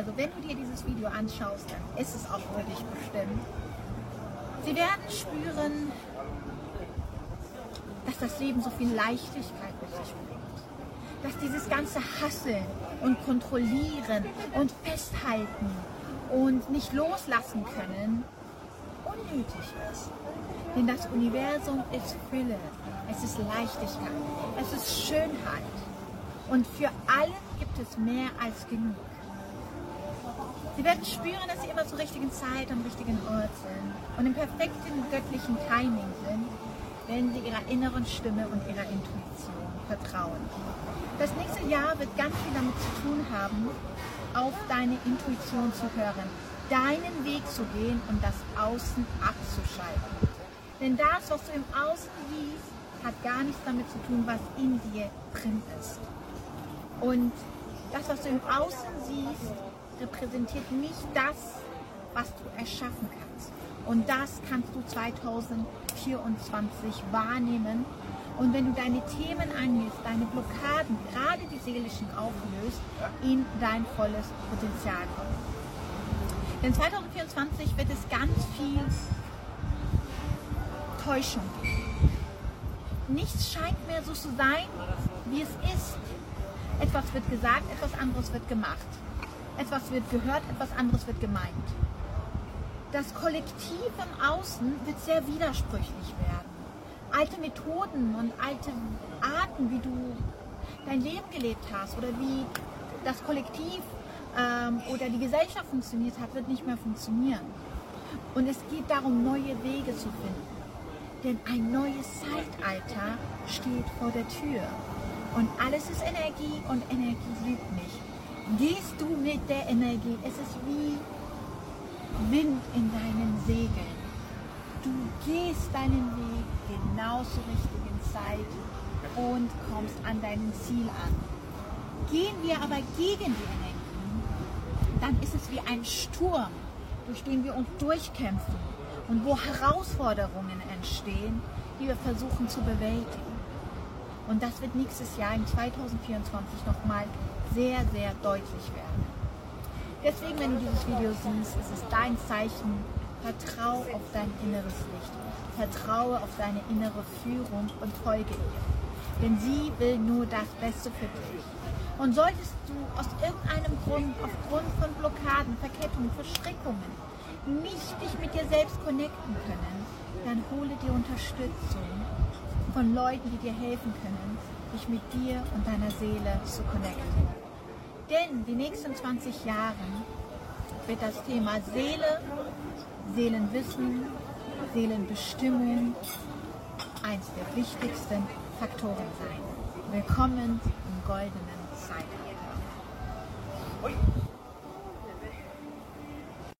Also wenn du dir dieses Video anschaust, dann ist es auch für dich bestimmt. Sie werden spüren, dass das Leben so viel Leichtigkeit mit sich bringt. Dass dieses ganze Hasseln und Kontrollieren und Festhalten und nicht loslassen können unnötig ist. Denn das Universum ist Fülle, es ist Leichtigkeit, es ist Schönheit. Und für alle gibt es mehr als genug. Sie werden spüren, dass sie immer zur richtigen Zeit am richtigen Ort sind und im perfekten göttlichen Timing sind, wenn sie ihrer inneren Stimme und ihrer Intuition vertrauen. Das nächste Jahr wird ganz viel damit zu tun haben, auf deine Intuition zu hören, deinen Weg zu gehen und das Außen abzuschalten. Denn das, was du im Außen siehst, hat gar nichts damit zu tun, was in dir drin ist. Und das, was du im Außen siehst, repräsentiert nicht das, was du erschaffen kannst. Und das kannst du 2024 wahrnehmen. Und wenn du deine Themen angehst, deine Blockaden, gerade die seelischen auflöst, in dein volles Potenzial kommen. Denn 2024 wird es ganz viel Täuschung geben. Nichts scheint mehr so zu sein, wie es ist. Etwas wird gesagt, etwas anderes wird gemacht. Etwas wird gehört, etwas anderes wird gemeint. Das Kollektiv im Außen wird sehr widersprüchlich werden. Alte Methoden und alte Arten, wie du dein Leben gelebt hast oder wie das Kollektiv ähm, oder die Gesellschaft funktioniert hat, wird nicht mehr funktionieren. Und es geht darum, neue Wege zu finden. Denn ein neues Zeitalter steht vor der Tür. Und alles ist Energie und Energie lügt nicht. Gehst du mit der Energie, es ist wie Wind in deinen Segeln. Du gehst deinen Weg genau zur richtigen Zeit und kommst an dein Ziel an. Gehen wir aber gegen die Energie, dann ist es wie ein Sturm, durch den wir uns durchkämpfen und wo Herausforderungen entstehen, die wir versuchen zu bewältigen. Und das wird nächstes Jahr in 2024 nochmal sehr, sehr deutlich werden. Deswegen, wenn du dieses Video siehst, ist es dein Zeichen, vertrau auf dein inneres Licht. Vertraue auf deine innere Führung und folge ihr. Denn sie will nur das Beste für dich. Und solltest du aus irgendeinem Grund, aufgrund von Blockaden, Verkettungen, Verstrickungen, nicht dich mit dir selbst connecten können, dann hole dir Unterstützung von Leuten, die dir helfen können, dich mit dir und deiner Seele zu connecten. Denn die nächsten 20 Jahre wird das Thema Seele, Seelenwissen, Seelenbestimmung eins der wichtigsten Faktoren sein. Willkommen im goldenen Zeitalter.